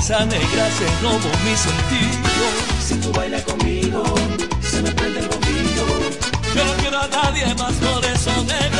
esa negra se robó mi sentido. Si tú bailas conmigo, se me prende el bombillo. Yo no quiero a nadie más, por eso negra,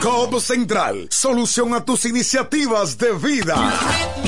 COP Central, solución a tus iniciativas de vida.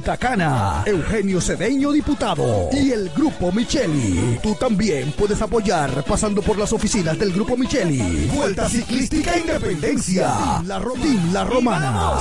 Punta Eugenio Cedeño, diputado, y el Grupo Micheli. Tú también puedes apoyar pasando por las oficinas del Grupo Micheli. Vuelta Ciclística Independencia. La, Ro- Team La Romana.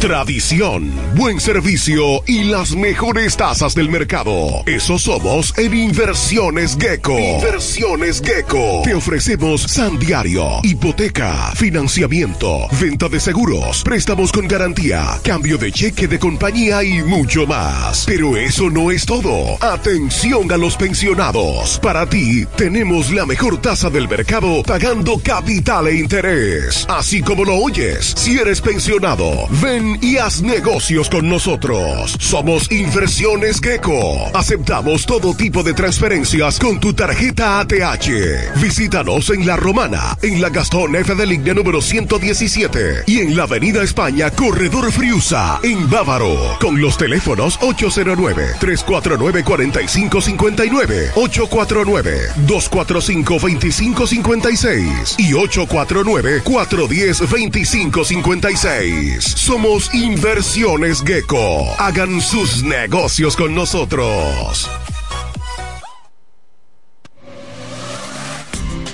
Tradición, buen servicio y las mejores tasas del mercado. Eso somos en Inversiones Gecko. Inversiones Gecko. Te ofrecemos San Diario, hipoteca, financiamiento, venta de seguros, préstamos con garantía, cambio de cheque de compañía y mucho más. Pero eso no es todo. Atención a los pensionados. Para ti tenemos la mejor tasa del mercado pagando capital e interés. Así como lo oyes, si eres pensionado, ven y haz negocios con nosotros. Somos Inversiones Gecko. Aceptamos todo tipo de transferencias con tu tarjeta ATH. Visítanos en La Romana, en la Gastón F de línea número 117 y en la Avenida España, Corredor Friusa, en Bávaro, con los teléfonos 809-349-4559, 849-245-2556 y 849-410-2556. Somos Inversiones Gecko. Hagan sus negocios con nosotros.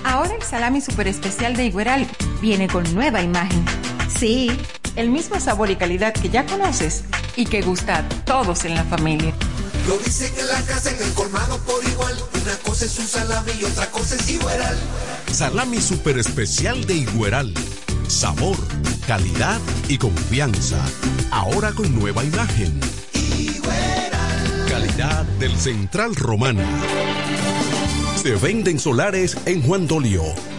Ahora el salami super especial de Igueral viene con nueva imagen. Sí, el mismo sabor y calidad que ya conoces y que gusta a todos en la familia. Lo dicen en la casa, en el colmado por igual. Una cosa es un salami y otra cosa es Igueral. Salami super especial de Igueral. Sabor, calidad y confianza. Ahora con nueva imagen. Calidad del Central Romana. Se venden solares en Juan Dolio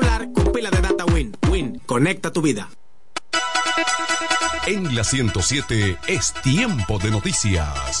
Celular con pila de data Win. Win, conecta tu vida. En la 107 es tiempo de noticias.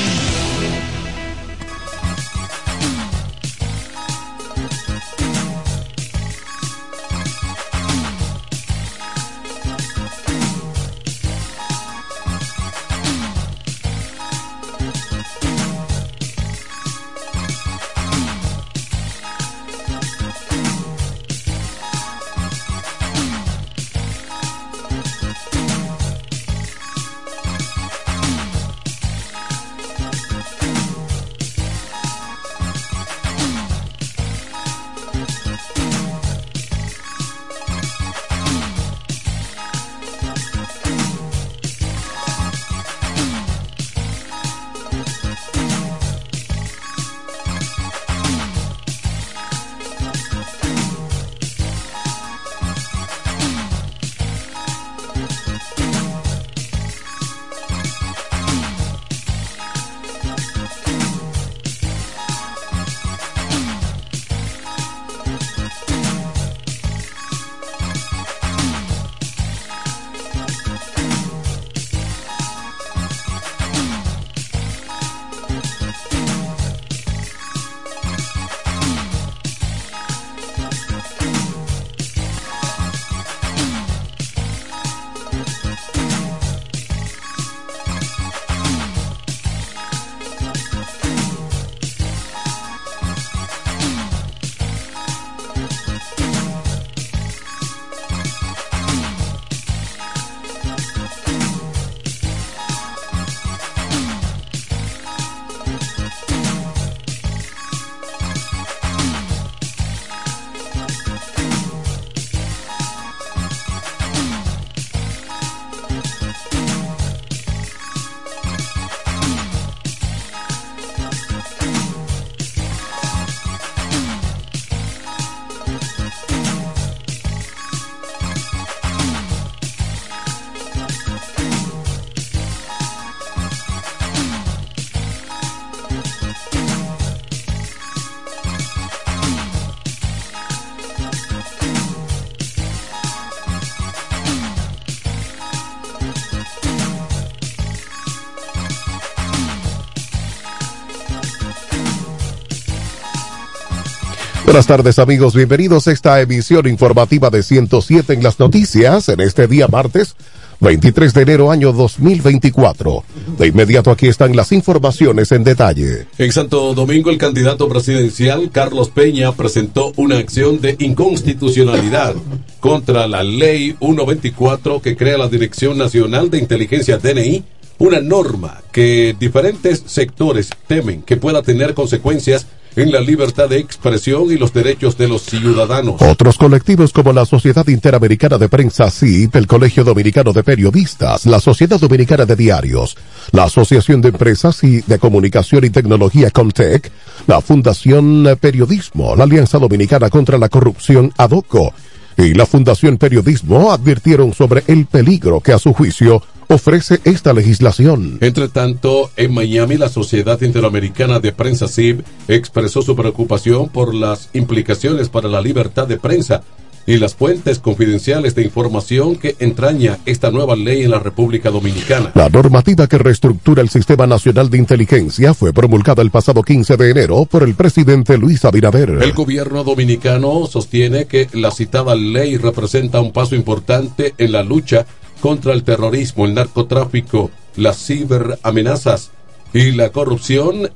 Buenas tardes amigos, bienvenidos a esta emisión informativa de 107 en las noticias en este día martes 23 de enero año 2024. De inmediato aquí están las informaciones en detalle. En Santo Domingo el candidato presidencial Carlos Peña presentó una acción de inconstitucionalidad contra la ley 124 que crea la Dirección Nacional de Inteligencia DNI, una norma que diferentes sectores temen que pueda tener consecuencias en la libertad de expresión y los derechos de los ciudadanos. Otros colectivos como la Sociedad Interamericana de Prensa CIP, el Colegio Dominicano de Periodistas, la Sociedad Dominicana de Diarios, la Asociación de Empresas y de Comunicación y Tecnología Comtec, la Fundación Periodismo, la Alianza Dominicana contra la Corrupción ADOCO y la Fundación Periodismo advirtieron sobre el peligro que a su juicio ofrece esta legislación. Entre tanto, en Miami, la Sociedad Interamericana de Prensa CIB expresó su preocupación por las implicaciones para la libertad de prensa y las fuentes confidenciales de información que entraña esta nueva ley en la República Dominicana. La normativa que reestructura el Sistema Nacional de Inteligencia fue promulgada el pasado 15 de enero por el presidente Luis Abinader. El gobierno dominicano sostiene que la citada ley representa un paso importante en la lucha contra el terrorismo, el narcotráfico, las ciberamenazas y la corrupción,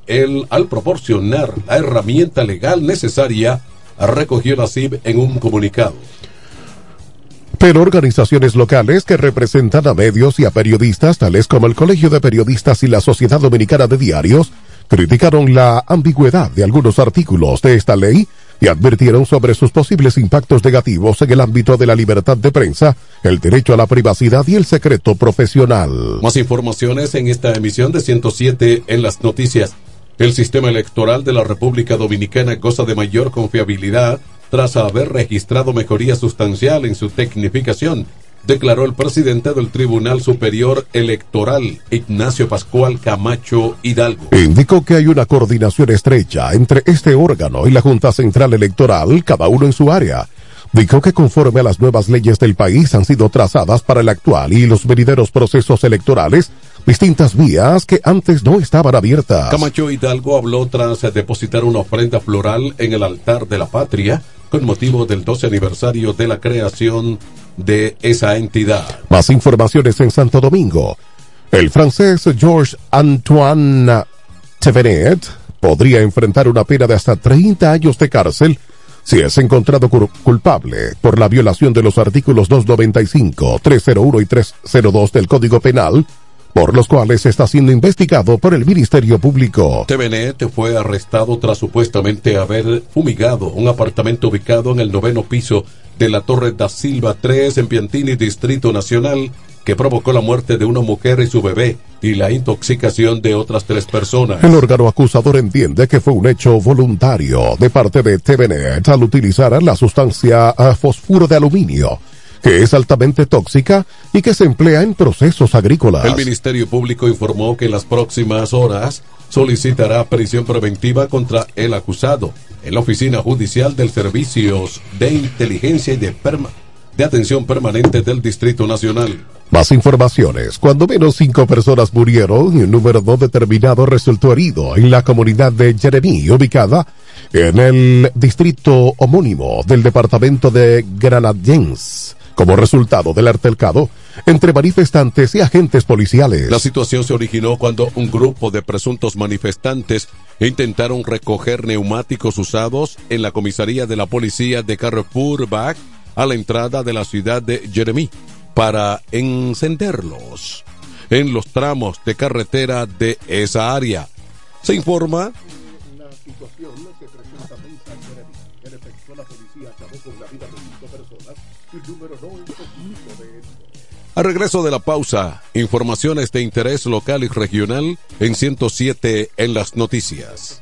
al proporcionar la herramienta legal necesaria, recogió la CIB en un comunicado. Pero organizaciones locales que representan a medios y a periodistas, tales como el Colegio de Periodistas y la Sociedad Dominicana de Diarios, criticaron la ambigüedad de algunos artículos de esta ley y advirtieron sobre sus posibles impactos negativos en el ámbito de la libertad de prensa, el derecho a la privacidad y el secreto profesional. Más informaciones en esta emisión de 107 en las noticias. El sistema electoral de la República Dominicana goza de mayor confiabilidad tras haber registrado mejoría sustancial en su tecnificación, declaró el presidente del Tribunal Superior Electoral, Ignacio Pascual Camacho Hidalgo. Indicó que hay una coordinación estrecha entre este órgano y la Junta Central Electoral, cada uno en su área. Dijo que conforme a las nuevas leyes del país han sido trazadas para el actual y los venideros procesos electorales, distintas vías que antes no estaban abiertas. Camacho Hidalgo habló tras depositar una ofrenda floral en el altar de la patria con motivo del 12 aniversario de la creación de esa entidad. Más informaciones en Santo Domingo. El francés Georges Antoine Tevenet podría enfrentar una pena de hasta 30 años de cárcel si es encontrado culpable por la violación de los artículos 295, 301 y 302 del Código Penal por los cuales está siendo investigado por el Ministerio Público. TVNet fue arrestado tras supuestamente haber fumigado un apartamento ubicado en el noveno piso de la Torre da Silva 3 en Piantini, Distrito Nacional, que provocó la muerte de una mujer y su bebé y la intoxicación de otras tres personas. El órgano acusador entiende que fue un hecho voluntario de parte de TVNet al utilizar la sustancia fosfuro de aluminio que es altamente tóxica y que se emplea en procesos agrícolas. El Ministerio Público informó que en las próximas horas solicitará prisión preventiva contra el acusado en la Oficina Judicial del Servicios de Inteligencia y de, Perma de Atención Permanente del Distrito Nacional. Más informaciones. Cuando menos cinco personas murieron y un número no determinado resultó herido en la comunidad de Jeremí, ubicada en el distrito homónimo del departamento de Granadens como resultado del altercado entre manifestantes y agentes policiales. La situación se originó cuando un grupo de presuntos manifestantes intentaron recoger neumáticos usados en la comisaría de la policía de Carrefour Back a la entrada de la ciudad de Jeremy para encenderlos en los tramos de carretera de esa área. Se informa A regreso de la pausa, informaciones de interés local y regional en 107 en las noticias.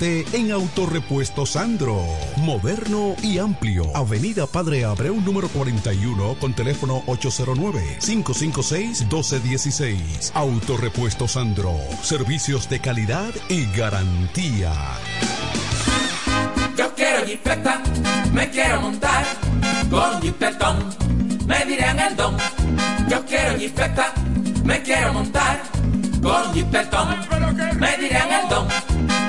en Autorepuesto Sandro. Moderno y amplio. Avenida Padre Abreu número 41 con teléfono 809-556-1216. Autorepuesto Sandro. Servicios de calidad y garantía. Yo quiero jipeta, me quiero montar con jipetón, me dirán el don. Yo quiero jipeta, me quiero montar con jipetón, me dirán el don.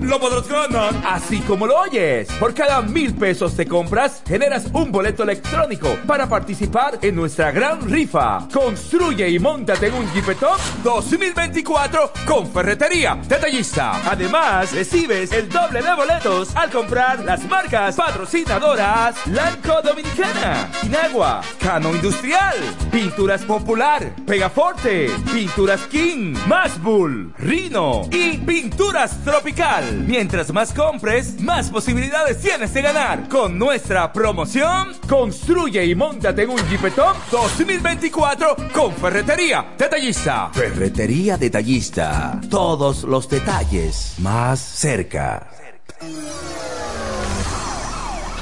lo podrás ganar. Así como lo oyes, por cada mil pesos de compras generas un boleto electrónico para participar en nuestra gran rifa. Construye y montate en un Jeepetop 2024 con Ferretería Detallista. Además, recibes el doble de boletos al comprar las marcas patrocinadoras Lanco Dominicana, Inagua, Cano Industrial, Pinturas Popular, Pegaforte, Pinturas King, Masbull, Rino y Pinturas Tropical. Mientras más compres, más posibilidades tienes de ganar. Con nuestra promoción, construye y montate en un Jeepetop 2024 con Ferretería Detallista. Ferretería Detallista. Todos los detalles más cerca.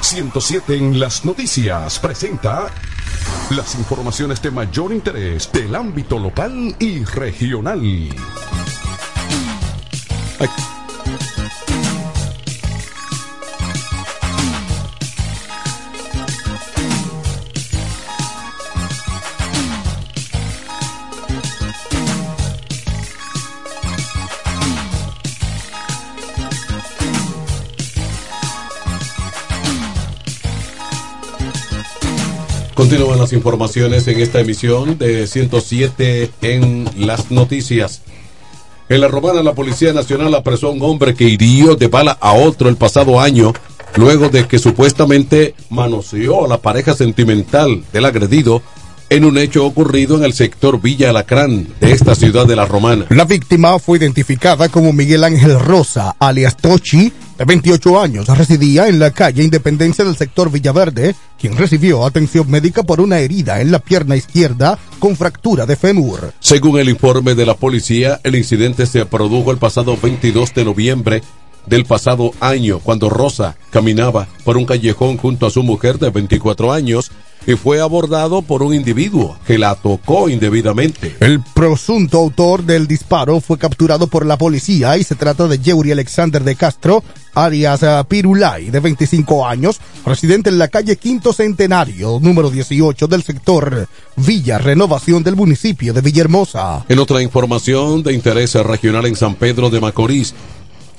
107 en las noticias presenta las informaciones de mayor interés del ámbito local y regional. Ay. Continúan las informaciones en esta emisión de 107 en las noticias. En la romana, la Policía Nacional apresó a un hombre que hirió de bala a otro el pasado año, luego de que supuestamente manoseó a la pareja sentimental del agredido en un hecho ocurrido en el sector Villa Alacrán de esta ciudad de la Romana. La víctima fue identificada como Miguel Ángel Rosa, alias Tochi, de 28 años. Residía en la calle Independencia del sector Villaverde, quien recibió atención médica por una herida en la pierna izquierda con fractura de fémur. Según el informe de la policía, el incidente se produjo el pasado 22 de noviembre del pasado año, cuando Rosa caminaba por un callejón junto a su mujer de 24 años y fue abordado por un individuo que la tocó indebidamente. El presunto autor del disparo fue capturado por la policía y se trata de Yeuri Alexander de Castro, alias eh, Pirulay, de 25 años, residente en la calle Quinto Centenario, número 18 del sector Villa Renovación del municipio de Villahermosa. En otra información de interés regional en San Pedro de Macorís,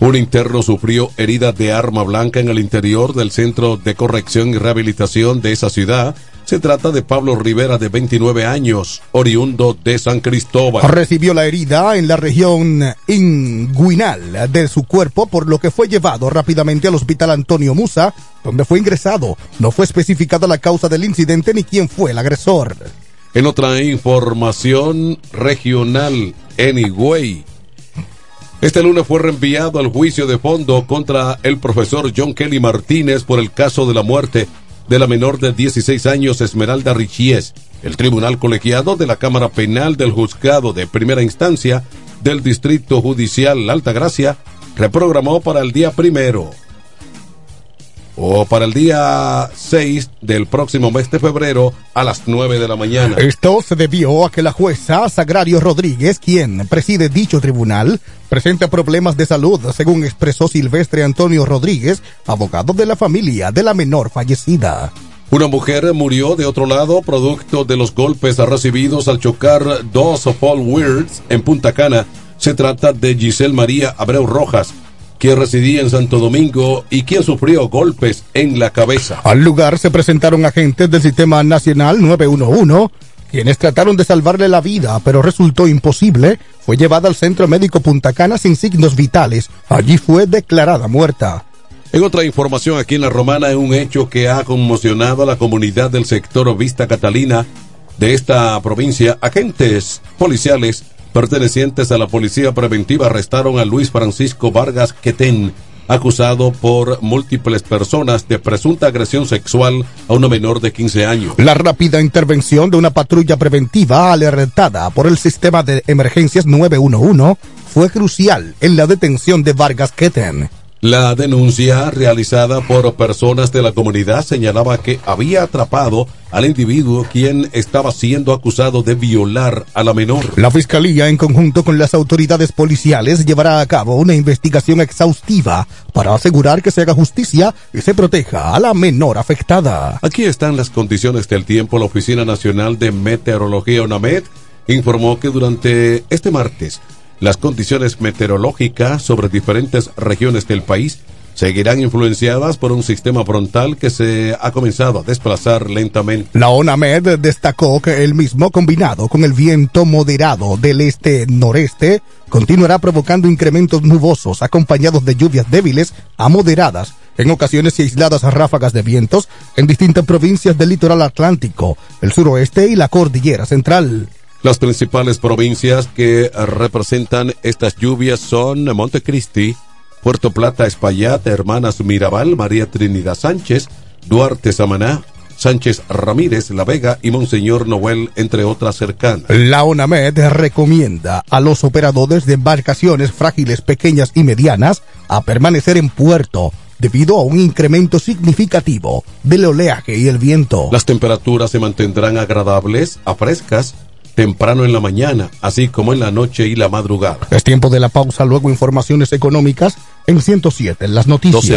un interno sufrió heridas de arma blanca en el interior del Centro de Corrección y Rehabilitación de esa ciudad. Se trata de Pablo Rivera, de 29 años, oriundo de San Cristóbal. Recibió la herida en la región inguinal de su cuerpo, por lo que fue llevado rápidamente al Hospital Antonio Musa, donde fue ingresado. No fue especificada la causa del incidente ni quién fue el agresor. En otra información regional, en Higüey, este lunes fue reenviado al juicio de fondo contra el profesor John Kelly Martínez por el caso de la muerte de la menor de 16 años Esmeralda Richies. El tribunal colegiado de la Cámara Penal del Juzgado de Primera Instancia del Distrito Judicial Alta Gracia reprogramó para el día primero o para el día 6 del próximo mes de febrero a las 9 de la mañana. Esto se debió a que la jueza Sagrario Rodríguez, quien preside dicho tribunal, presenta problemas de salud, según expresó Silvestre Antonio Rodríguez, abogado de la familia de la menor fallecida. Una mujer murió de otro lado producto de los golpes recibidos al chocar dos Paul Weirds en Punta Cana. Se trata de Giselle María Abreu Rojas, quien residía en Santo Domingo y quien sufrió golpes en la cabeza. Al lugar se presentaron agentes del Sistema Nacional 911, quienes trataron de salvarle la vida, pero resultó imposible. Fue llevada al Centro Médico Punta Cana sin signos vitales. Allí fue declarada muerta. En otra información aquí en La Romana, es un hecho que ha conmocionado a la comunidad del sector Vista Catalina de esta provincia. Agentes policiales pertenecientes a la Policía Preventiva arrestaron a Luis Francisco Vargas Quetén, acusado por múltiples personas de presunta agresión sexual a una menor de 15 años. La rápida intervención de una patrulla preventiva alertada por el sistema de emergencias 911 fue crucial en la detención de Vargas Keten. La denuncia realizada por personas de la comunidad señalaba que había atrapado al individuo quien estaba siendo acusado de violar a la menor. La Fiscalía, en conjunto con las autoridades policiales, llevará a cabo una investigación exhaustiva para asegurar que se haga justicia y se proteja a la menor afectada. Aquí están las condiciones del tiempo. La Oficina Nacional de Meteorología UNAMED informó que durante este martes las condiciones meteorológicas sobre diferentes regiones del país seguirán influenciadas por un sistema frontal que se ha comenzado a desplazar lentamente. La ONAMED destacó que el mismo combinado con el viento moderado del este-noreste continuará provocando incrementos nubosos acompañados de lluvias débiles a moderadas, en ocasiones y aisladas ráfagas de vientos en distintas provincias del litoral atlántico, el suroeste y la cordillera central. Las principales provincias que representan estas lluvias son Montecristi, Puerto Plata, Espaillat, Hermanas Mirabal, María Trinidad Sánchez, Duarte Samaná, Sánchez Ramírez, La Vega y Monseñor Noel, entre otras cercanas. La ONAMED recomienda a los operadores de embarcaciones frágiles, pequeñas y medianas a permanecer en puerto debido a un incremento significativo del oleaje y el viento. Las temperaturas se mantendrán agradables a frescas temprano en la mañana, así como en la noche y la madrugada. Es tiempo de la pausa, luego informaciones económicas en 107 en las noticias. 12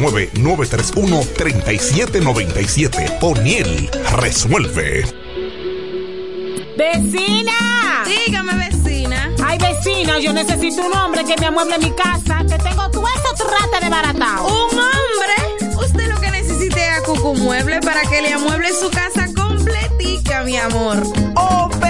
809-931-3797. O'Neill resuelve. ¡Vecina! Dígame, vecina. Ay, vecina, yo necesito un hombre que me amueble mi casa, que tengo todo eso trata de baratado. ¿Un hombre? Usted lo que necesita es a Cucu Mueble para que le amueble su casa completica, mi amor. Oh, pero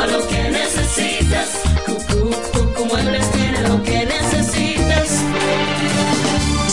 todo lo que necesitas. Cucú, Cucú Muebles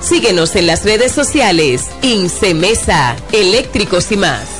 Síguenos en las redes sociales. Incemesa, eléctricos y más.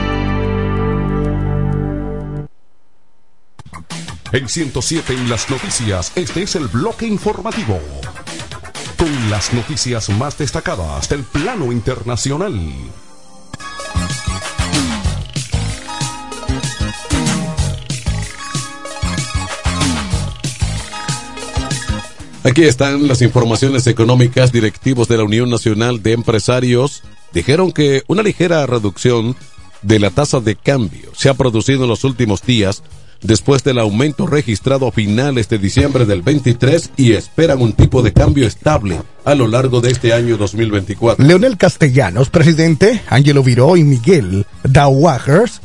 En 107 en las noticias, este es el bloque informativo. Con las noticias más destacadas del plano internacional. Aquí están las informaciones económicas. Directivos de la Unión Nacional de Empresarios dijeron que una ligera reducción de la tasa de cambio se ha producido en los últimos días después del aumento registrado a finales de diciembre del 23 y esperan un tipo de cambio estable a lo largo de este año 2024. Leonel Castellanos, presidente, Ángelo Viró y Miguel Dawagers,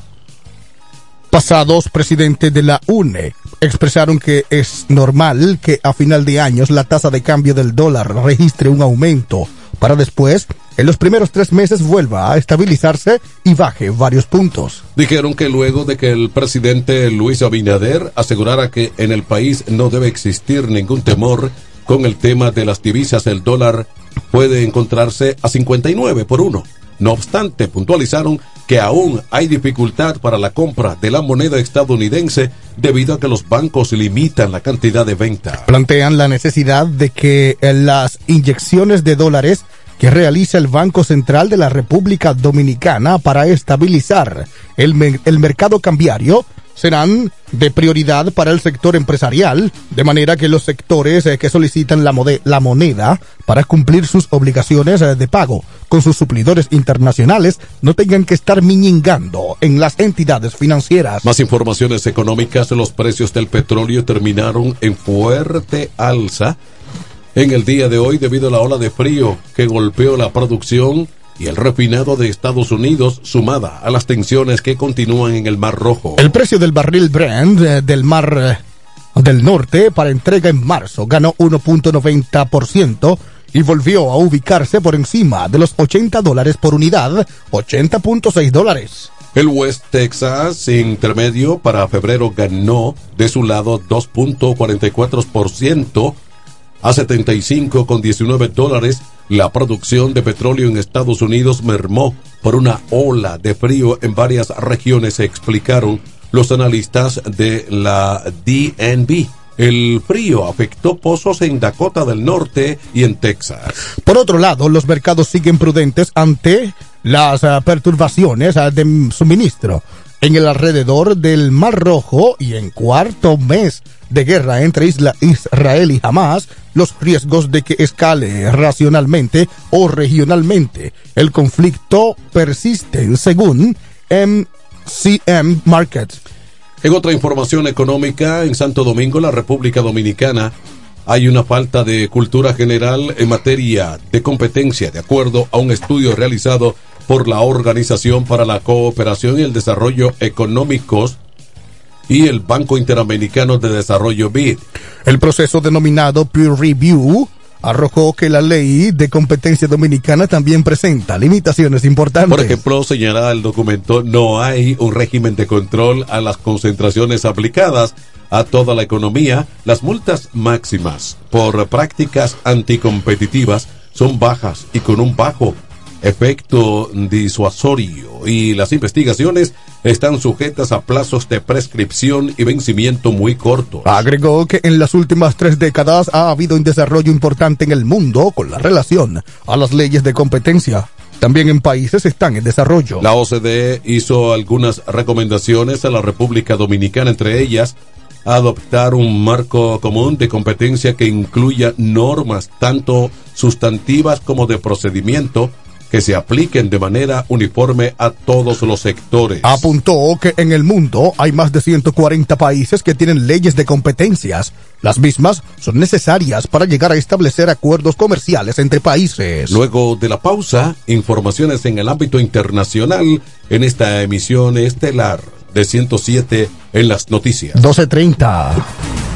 pasados presidente de la UNE, expresaron que es normal que a final de años la tasa de cambio del dólar registre un aumento para después, en los primeros tres meses, vuelva a estabilizarse y baje varios puntos. Dijeron que luego de que el presidente Luis Abinader asegurara que en el país no debe existir ningún temor con el tema de las divisas, el dólar puede encontrarse a 59 por uno. No obstante, puntualizaron que aún hay dificultad para la compra de la moneda estadounidense debido a que los bancos limitan la cantidad de venta. Plantean la necesidad de que las inyecciones de dólares que realiza el Banco Central de la República Dominicana para estabilizar el, el mercado cambiario serán de prioridad para el sector empresarial, de manera que los sectores eh, que solicitan la, moneda para cumplir sus obligaciones eh, de pago con sus suplidores internacionales no tengan que estar miñingando en las entidades financieras. Más informaciones económicas, los precios del petróleo terminaron en fuerte alza en el día de hoy debido a la ola de frío que golpeó la producción y el refinado de Estados Unidos sumada a las tensiones que continúan en el Mar Rojo. El precio del barril Brent eh, del Mar eh, del Norte para entrega en marzo ganó 1.90% y volvió a ubicarse por encima de los 80 dólares por unidad, 80.6 dólares. El West Texas intermedio para febrero ganó de su lado 2.44% a 75,19 dólares. La producción de petróleo en Estados Unidos mermó por una ola de frío en varias regiones, explicaron los analistas de la DNB. El frío afectó pozos en Dakota del Norte y en Texas. Por otro lado, los mercados siguen prudentes ante las ah, perturbaciones ah, de suministro en el alrededor del Mar Rojo y en cuarto mes de guerra entre Israel y Hamas, los riesgos de que escale racionalmente o regionalmente el conflicto persisten según MCM Markets. En otra información económica, en Santo Domingo, la República Dominicana, hay una falta de cultura general en materia de competencia, de acuerdo a un estudio realizado por la Organización para la Cooperación y el Desarrollo Económicos y el Banco Interamericano de Desarrollo BID. El proceso denominado Peer Review arrojó que la ley de competencia dominicana también presenta limitaciones importantes. Por ejemplo, señala el documento, no hay un régimen de control a las concentraciones aplicadas a toda la economía. Las multas máximas por prácticas anticompetitivas son bajas y con un bajo efecto disuasorio y las investigaciones están sujetas a plazos de prescripción y vencimiento muy cortos. Agregó que en las últimas tres décadas ha habido un desarrollo importante en el mundo con la relación a las leyes de competencia. También en países están en desarrollo. La OCDE hizo algunas recomendaciones a la República Dominicana, entre ellas adoptar un marco común de competencia que incluya normas tanto sustantivas como de procedimiento que se apliquen de manera uniforme a todos los sectores. Apuntó que en el mundo hay más de 140 países que tienen leyes de competencias. Las mismas son necesarias para llegar a establecer acuerdos comerciales entre países. Luego de la pausa, informaciones en el ámbito internacional en esta emisión estelar de 107 en las noticias. 1230.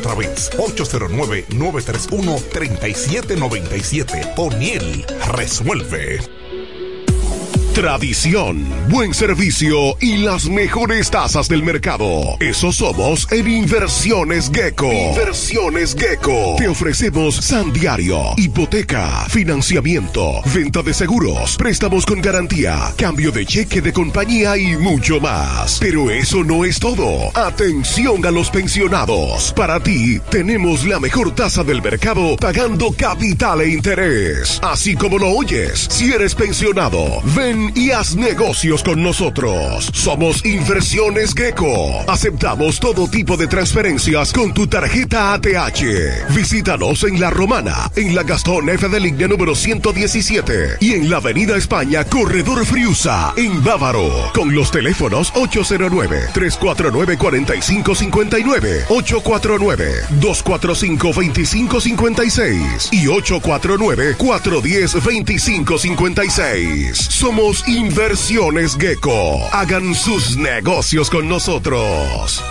otra vez. 809-931-3797. O'Neill resuelve. Tradición, buen servicio y las mejores tasas del mercado. Eso somos en Inversiones Gecko. Inversiones Gecko. Te ofrecemos San Diario, hipoteca, financiamiento, venta de seguros, préstamos con garantía, cambio de cheque de compañía y mucho más. Pero eso no es todo. Atención a los pensionados. Para ti tenemos la mejor tasa del mercado pagando capital e interés. Así como lo oyes, si eres pensionado, ven y haz negocios con nosotros. Somos Inversiones Gecko. Aceptamos todo tipo de transferencias con tu tarjeta ATH. Visítanos en La Romana, en la Gastón F de línea número 117 y en la Avenida España, Corredor Friusa, en Bávaro, con los teléfonos 809-349-4559, 849-245-2556 y 849-410-2556. Somos Inversiones Gecko. Hagan sus negocios con nosotros.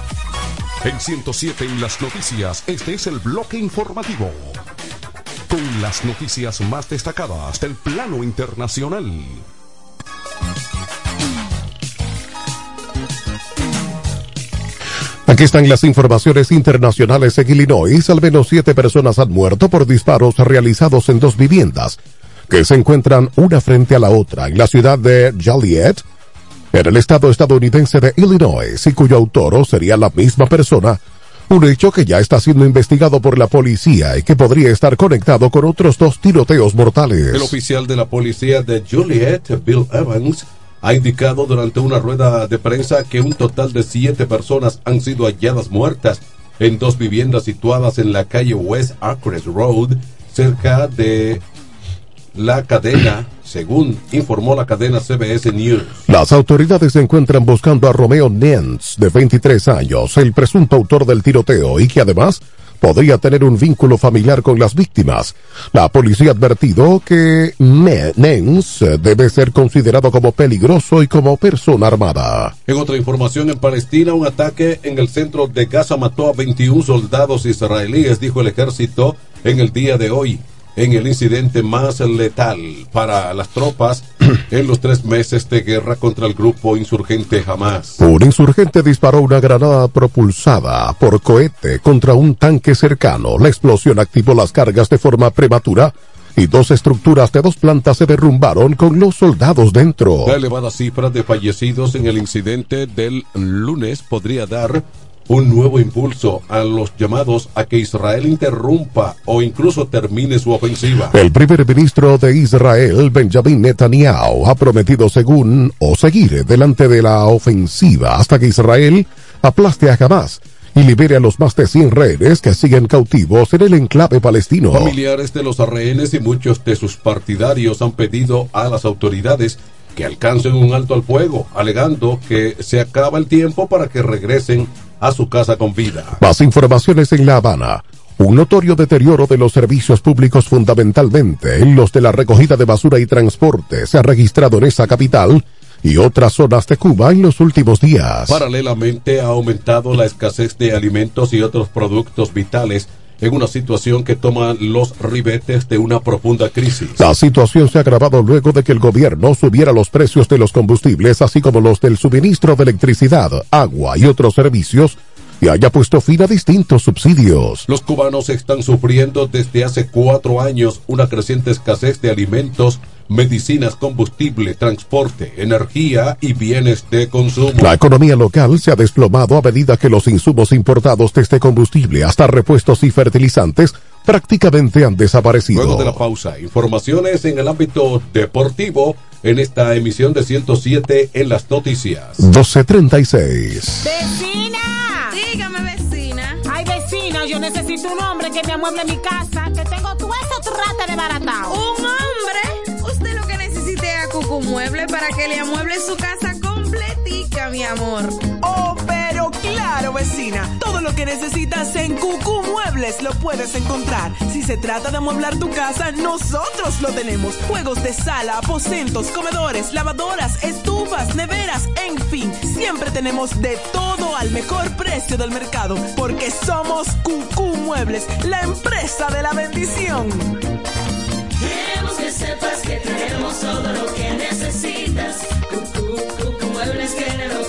En 107 en las noticias, este es el bloque informativo. Con las noticias más destacadas del plano internacional. Aquí están las informaciones internacionales en Illinois. Al menos siete personas han muerto por disparos realizados en dos viviendas que se encuentran una frente a la otra en la ciudad de Joliet, en el estado estadounidense de Illinois, y cuyo autor sería la misma persona, un hecho que ya está siendo investigado por la policía y que podría estar conectado con otros dos tiroteos mortales. El oficial de la policía de Joliet, Bill Evans, ha indicado durante una rueda de prensa que un total de siete personas han sido halladas muertas en dos viviendas situadas en la calle West Acres Road, cerca de la cadena, según informó la cadena CBS News. Las autoridades se encuentran buscando a Romeo Nance, de 23 años, el presunto autor del tiroteo y que además podría tener un vínculo familiar con las víctimas. La policía advertido que Nens debe ser considerado como peligroso y como persona armada. En otra información, en Palestina, un ataque en el centro de Gaza mató a 21 soldados israelíes, dijo el ejército en el día de hoy en el incidente más letal para las tropas en los tres meses de guerra contra el grupo insurgente Hamas. Un insurgente disparó una granada propulsada por cohete contra un tanque cercano. La explosión activó las cargas de forma prematura y dos estructuras de dos plantas se derrumbaron con los soldados dentro. La elevada cifra de fallecidos en el incidente del lunes podría dar un nuevo impulso a los llamados a que Israel interrumpa o incluso termine su ofensiva. El primer ministro de Israel, Benjamin Netanyahu, ha prometido según o seguir delante de la ofensiva hasta que Israel aplaste a Hamas y libere a los más de 100 rehenes que siguen cautivos en el enclave palestino. Familiares de los rehenes y muchos de sus partidarios han pedido a las autoridades que alcancen un alto al fuego, alegando que se acaba el tiempo para que regresen a su casa con vida. Más informaciones en La Habana. Un notorio deterioro de los servicios públicos fundamentalmente en los de la recogida de basura y transporte se ha registrado en esa capital y otras zonas de Cuba en los últimos días. Paralelamente ha aumentado la escasez de alimentos y otros productos vitales en una situación que toma los ribetes de una profunda crisis. La situación se ha agravado luego de que el gobierno subiera los precios de los combustibles, así como los del suministro de electricidad, agua y otros servicios, y haya puesto fin a distintos subsidios. Los cubanos están sufriendo desde hace cuatro años una creciente escasez de alimentos, medicinas, combustible, transporte, energía y bienes de consumo. La economía local se ha desplomado a medida que los insumos importados desde combustible hasta repuestos y fertilizantes prácticamente han desaparecido. Luego de la pausa, informaciones en el ámbito deportivo en esta emisión de 107 en las noticias. 1236. ¡Vecina! Dígame, vecina. Ay, vecina, yo necesito un hombre que me amueble mi casa, que tengo todo eso trate de baratao. ¿Un hombre? Es a Cucu Mueble para que le amueble su casa completica, mi amor. Oh, pero claro, vecina. Todo lo que necesitas en Cucú Muebles lo puedes encontrar. Si se trata de amueblar tu casa, nosotros lo tenemos. Juegos de sala, aposentos, comedores, lavadoras, estufas, neveras, en fin. Siempre tenemos de todo al mejor precio del mercado. Porque somos Cucú Muebles, la empresa de la bendición. Sepas que tenemos todo lo que necesitas. Cucú, Cucú Muebles que necesitas.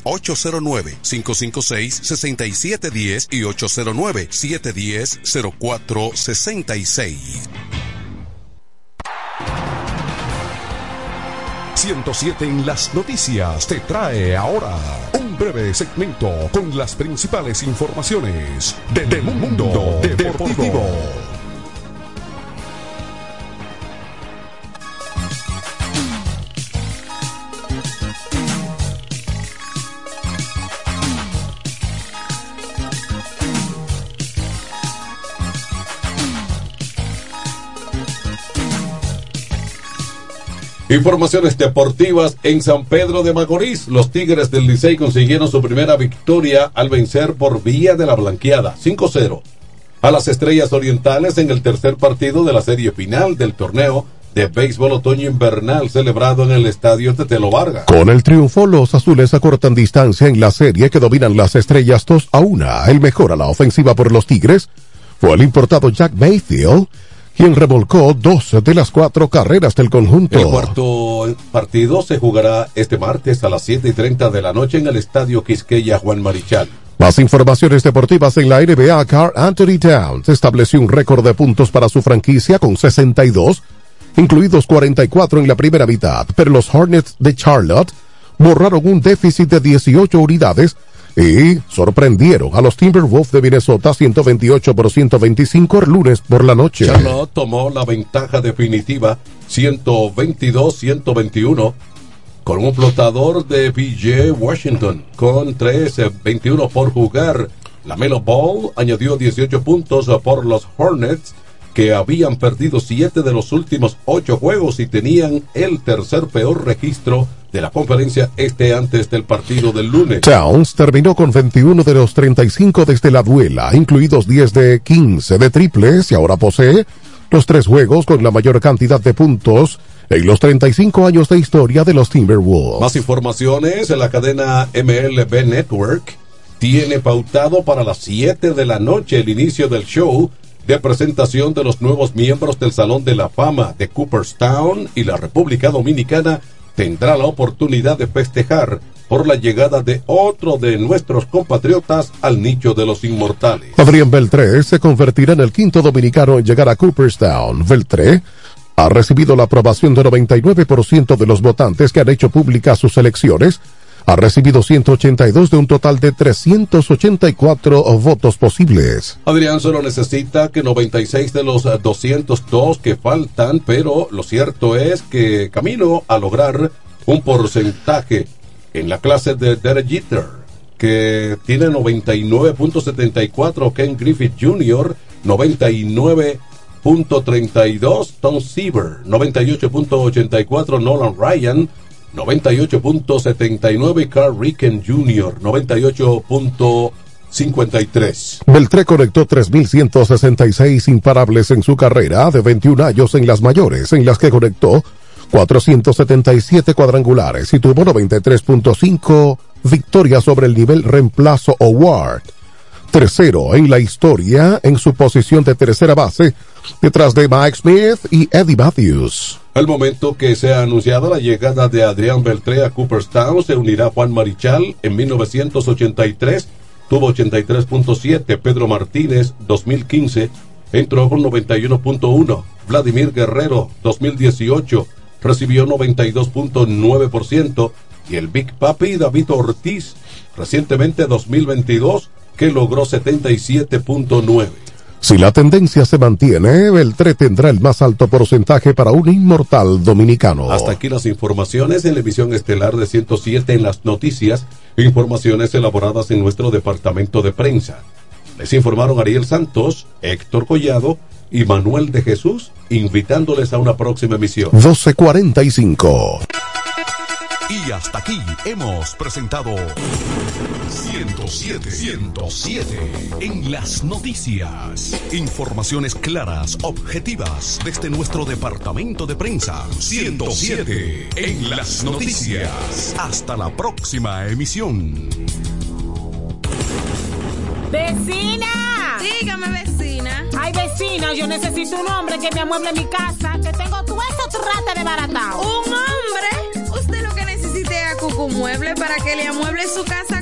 809-556-6710 y 809-710-0466. 107 en las noticias te trae ahora un breve segmento con las principales informaciones de, de Mundo Deportivo. Informaciones deportivas en San Pedro de Macorís. Los Tigres del Licey consiguieron su primera victoria al vencer por vía de la blanqueada 5-0 a las Estrellas Orientales en el tercer partido de la serie final del torneo de béisbol otoño invernal celebrado en el estadio Tetelo Vargas. Con el triunfo, los azules acortan distancia en la serie que dominan las estrellas 2 a 1. El mejor a la ofensiva por los Tigres fue el importado Jack Mayfield, quien revolcó dos de las cuatro carreras del conjunto. El cuarto partido se jugará este martes a las 7 y 30 de la noche en el estadio Quisqueya Juan Marichal. Más informaciones deportivas en la NBA. Carl Anthony Towns estableció un récord de puntos para su franquicia con 62, incluidos 44 en la primera mitad, pero los Hornets de Charlotte borraron un déficit de 18 unidades y sorprendieron a los Timberwolves de Minnesota 128 por 125 el lunes por la noche. Charlotte tomó la ventaja definitiva 122-121 con un flotador de PJ Washington con 3-21 por jugar. La Melo Ball añadió 18 puntos por los Hornets que habían perdido 7 de los últimos 8 juegos y tenían el tercer peor registro de la conferencia este antes del partido del lunes. Towns terminó con 21 de los 35 desde la duela, incluidos 10 de 15 de triples y ahora posee los tres juegos con la mayor cantidad de puntos en los 35 años de historia de los Timberwolves. Más informaciones en la cadena MLB Network tiene pautado para las 7 de la noche el inicio del show de presentación de los nuevos miembros del Salón de la Fama de Cooperstown y la República Dominicana tendrá la oportunidad de festejar por la llegada de otro de nuestros compatriotas al nicho de los inmortales. Adrián Beltré se convertirá en el quinto dominicano en llegar a Cooperstown. Beltré ha recibido la aprobación de 99% de los votantes que han hecho públicas sus elecciones. Ha recibido 182 de un total de 384 votos posibles. Adrián solo necesita que 96 de los 202 que faltan, pero lo cierto es que camino a lograr un porcentaje en la clase de Derek Jeter, que tiene 99.74 Ken Griffith Jr., 99.32 Tom Seaver, 98.84 Nolan Ryan, 98.79 Carl Ricken Jr., 98.53. Beltré conectó 3.166 imparables en su carrera de 21 años en las mayores, en las que conectó 477 cuadrangulares y tuvo 93.5 victorias sobre el nivel reemplazo Award. Tercero en la historia en su posición de tercera base, detrás de Mike Smith y Eddie Matthews. Al momento que se ha anunciado la llegada de Adrián Beltré a Cooperstown, se unirá Juan Marichal en 1983, tuvo 83.7, Pedro Martínez 2015, entró con 91.1, Vladimir Guerrero 2018, recibió 92.9% y el Big Papi David Ortiz recientemente 2022 que logró 77.9. Si la tendencia se mantiene, Beltré tendrá el más alto porcentaje para un inmortal dominicano. Hasta aquí las informaciones en la emisión estelar de 107 en las noticias, informaciones elaboradas en nuestro departamento de prensa. Les informaron Ariel Santos, Héctor Collado y Manuel de Jesús, invitándoles a una próxima emisión. 1245. Y hasta aquí hemos presentado 107, 107 en las noticias. Informaciones claras, objetivas desde nuestro departamento de prensa. 107 en las noticias. Hasta la próxima emisión. ¡Vecina! Dígame, vecina. Ay, vecina, yo necesito un hombre que me amueble mi casa, que tengo todo eso trate de baratao. ¿Un hombre? Usted lo que necesite es a Cucu Mueble para que le amueble su casa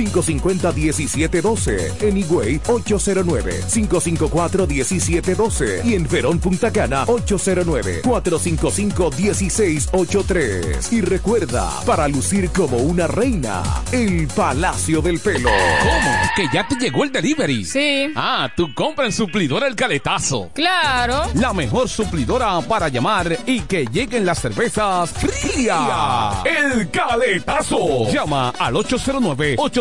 809-550-1712, en Higüey 809-554-1712 y en Verón Punta Cana 809-455-1683. Y recuerda, para lucir como una reina, el Palacio del Pelo. ¿Cómo? ¿Que ya te llegó el delivery? Sí. Ah, tú compra en suplidora el caletazo. Claro. La mejor suplidora para llamar y que lleguen las cervezas fría. El caletazo. Llama al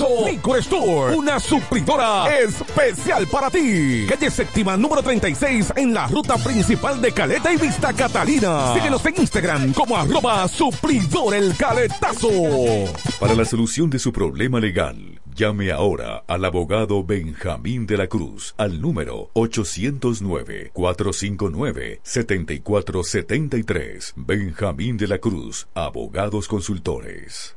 Licor Store. Una supridora especial para ti. Calle séptima número 36 en la ruta principal de Caleta y Vista Catalina. Síguenos en Instagram como arroba suplidor el caletazo. Para la solución de su problema legal, llame ahora al abogado Benjamín de la Cruz al número 809-459-7473. Benjamín de la Cruz, Abogados Consultores.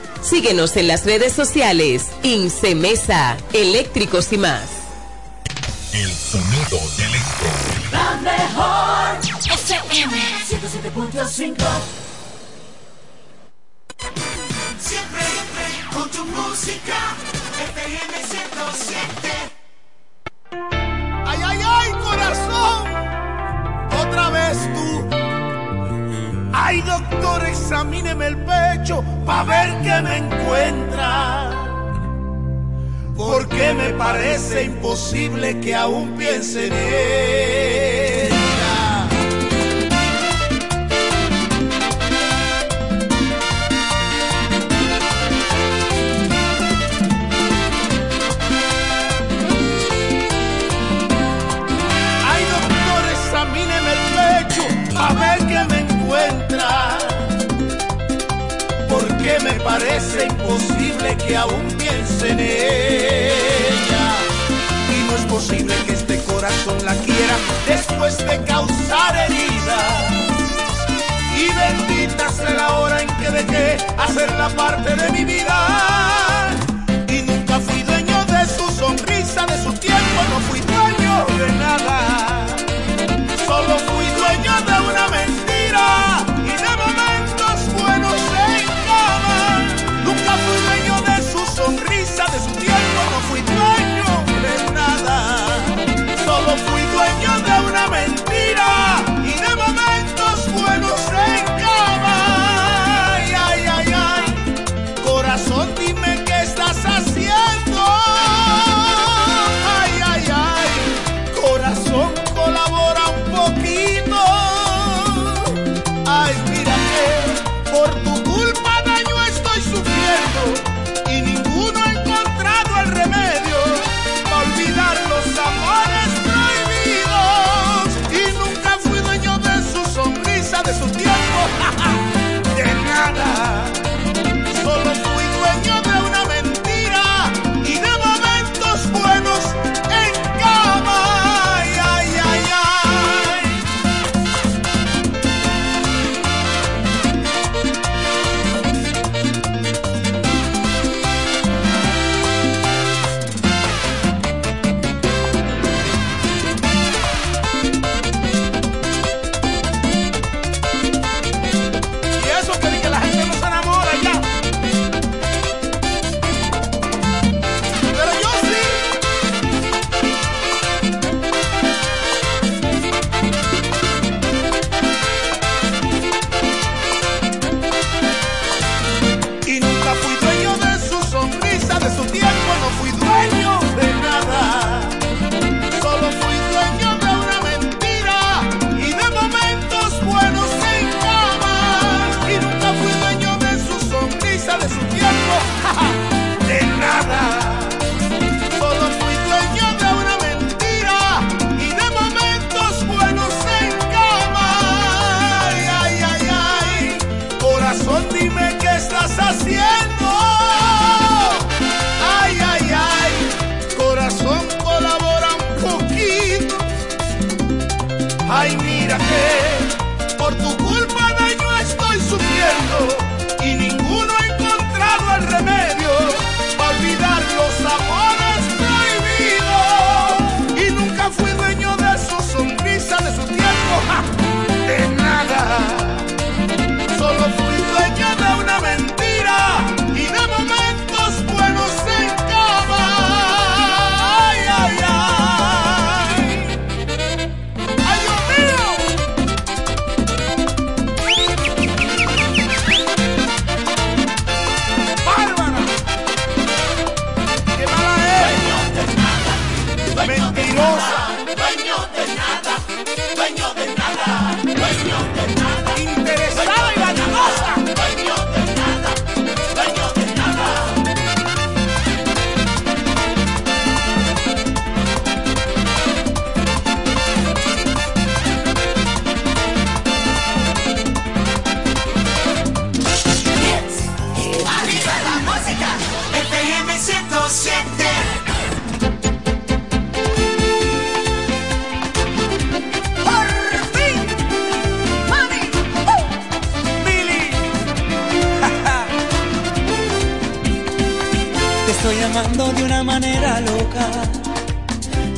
Síguenos en las redes sociales. Incemesa, eléctricos y más. El sonido del electro. La mejor FM 107.5 Siempre con tu música, FM 107. ¡Ay, ay, ay, corazón! Otra vez tú. Ay, doctor, examíneme el pecho para ver qué me encuentra. Porque me parece imposible que aún piense en que aún piense en ella. Y no es posible que este corazón la quiera después de causar herida. Y bendita sea la hora en que dejé hacerla parte de mi vida. Y nunca fui dueño de su sonrisa, de su tiempo, no fui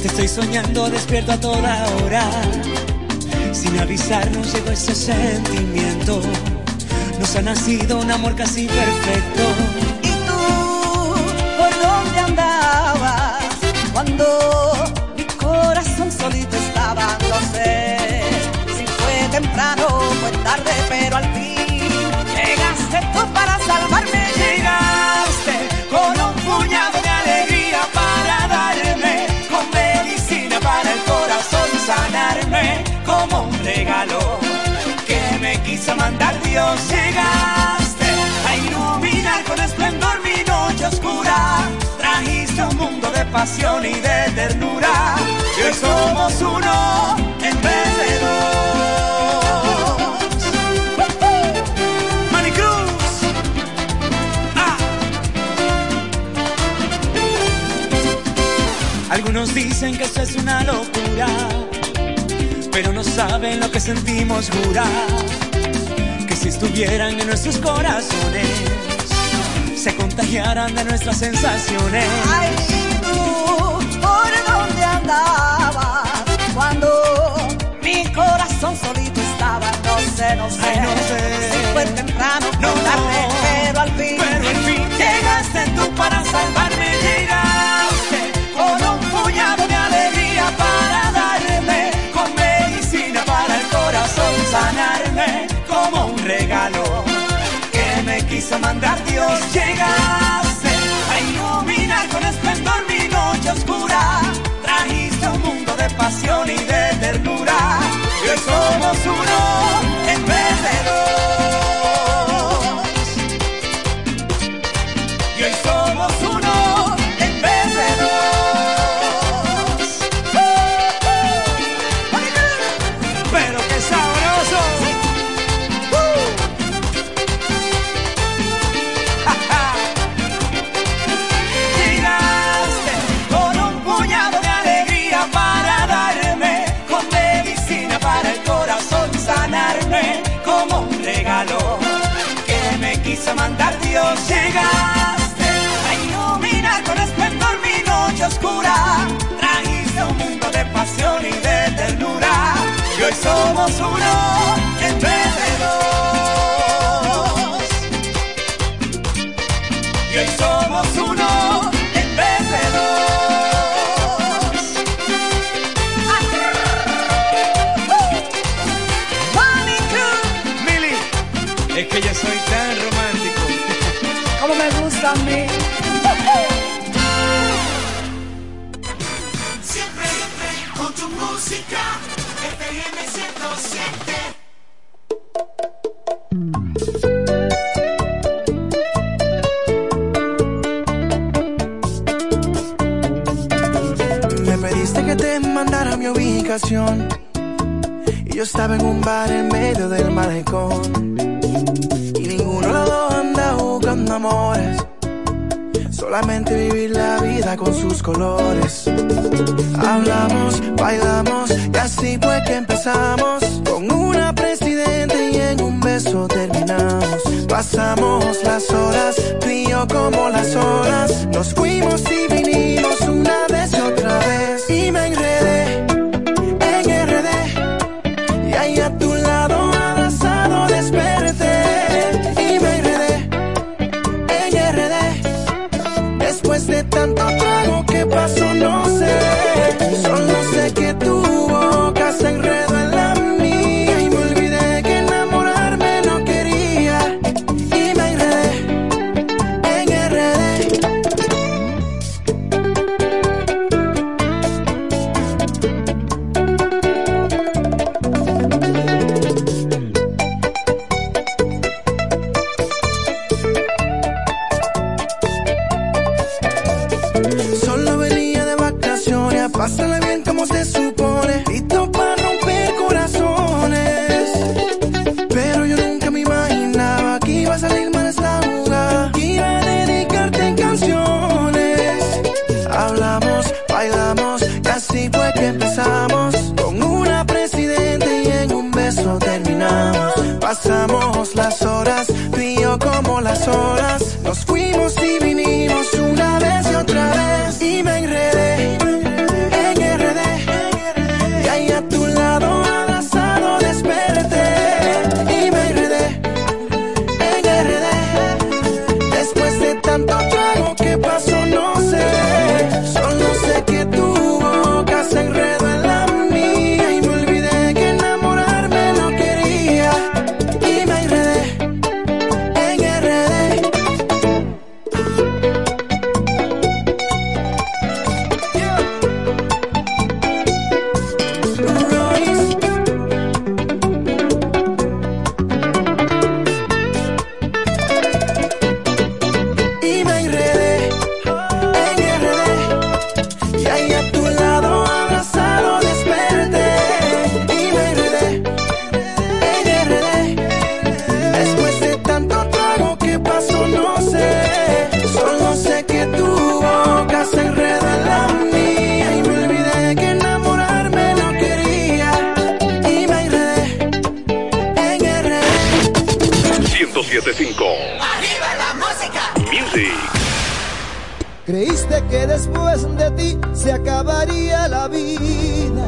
Te estoy soñando despierto a toda hora. Sin avisarnos llegó ese sentimiento. Nos ha nacido un amor casi perfecto. ¿Y tú por dónde andabas cuando mi corazón solito estaba? No sé si fue temprano o fue tarde, pero al fin llegaste tú para salvarme. Llegaste con un puñado de alegría para sanarme como un regalo que me quiso mandar Dios. Llegaste a iluminar con esplendor mi noche oscura. Trajiste un mundo de pasión y de ternura. Y hoy somos uno en vez de dos. Manicruz. Ah. Algunos dicen que eso es una locura pero no saben lo que sentimos jurar. Que si estuvieran en nuestros corazones, se contagiaran de nuestras sensaciones. Ay, tú, ¿por dónde andabas? Cuando mi corazón solito estaba, no sé, no sé, Ay, no sé. si fue temprano No, tarde, pero al fin, Pero al fin llegaste tú para salvarme, mandar Dios. Llegaste a iluminar con esplendor mi noche oscura, trajiste un mundo de pasión y de ternura, y somos uno en vez de dos. De pasión y de ternura, y hoy somos uno Y yo estaba en un bar en medio del malecón. Y ninguno de los dos anda buscando amores. Solamente vivir la vida con sus colores. Hablamos, bailamos y así fue que empezamos. Con una presidente y en un beso terminamos. Pasamos las horas, tú y yo como las horas. Nos fuimos 975. ¡Arriba la música! Music. Creíste que después de ti se acabaría la vida.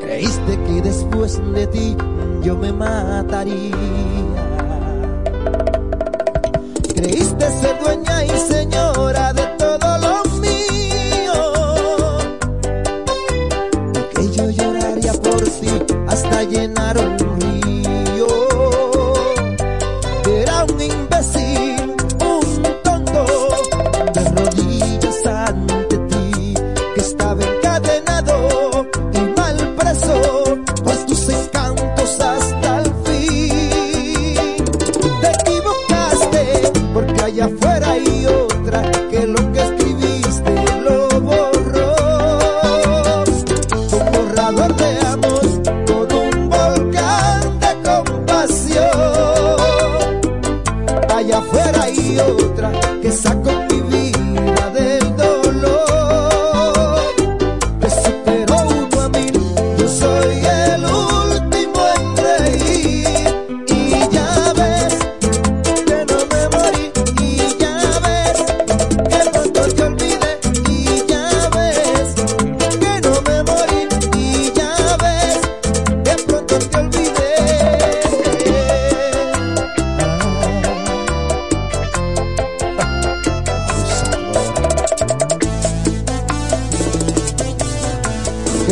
Creíste que después de ti yo me mataría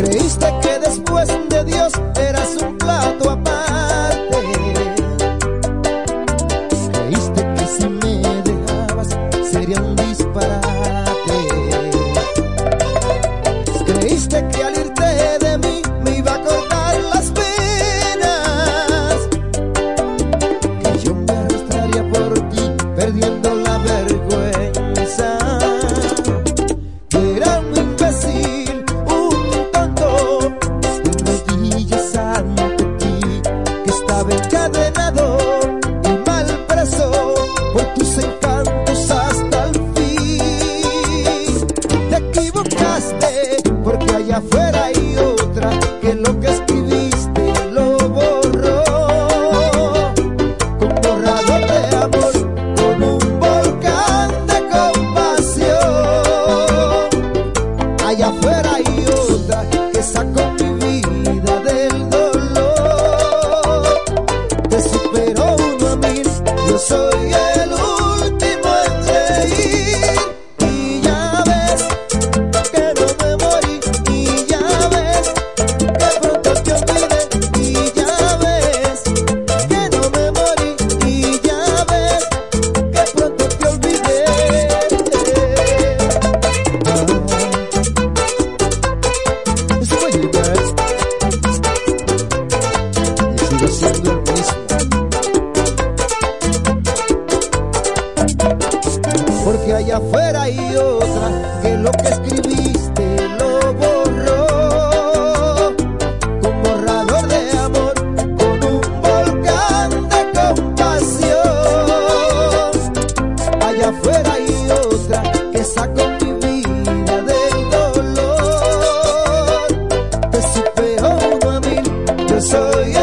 Creíste que después de Dios so yeah.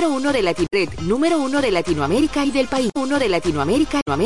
uno de la red número uno de Latinoamérica y del país. Uno de Latinoamérica, América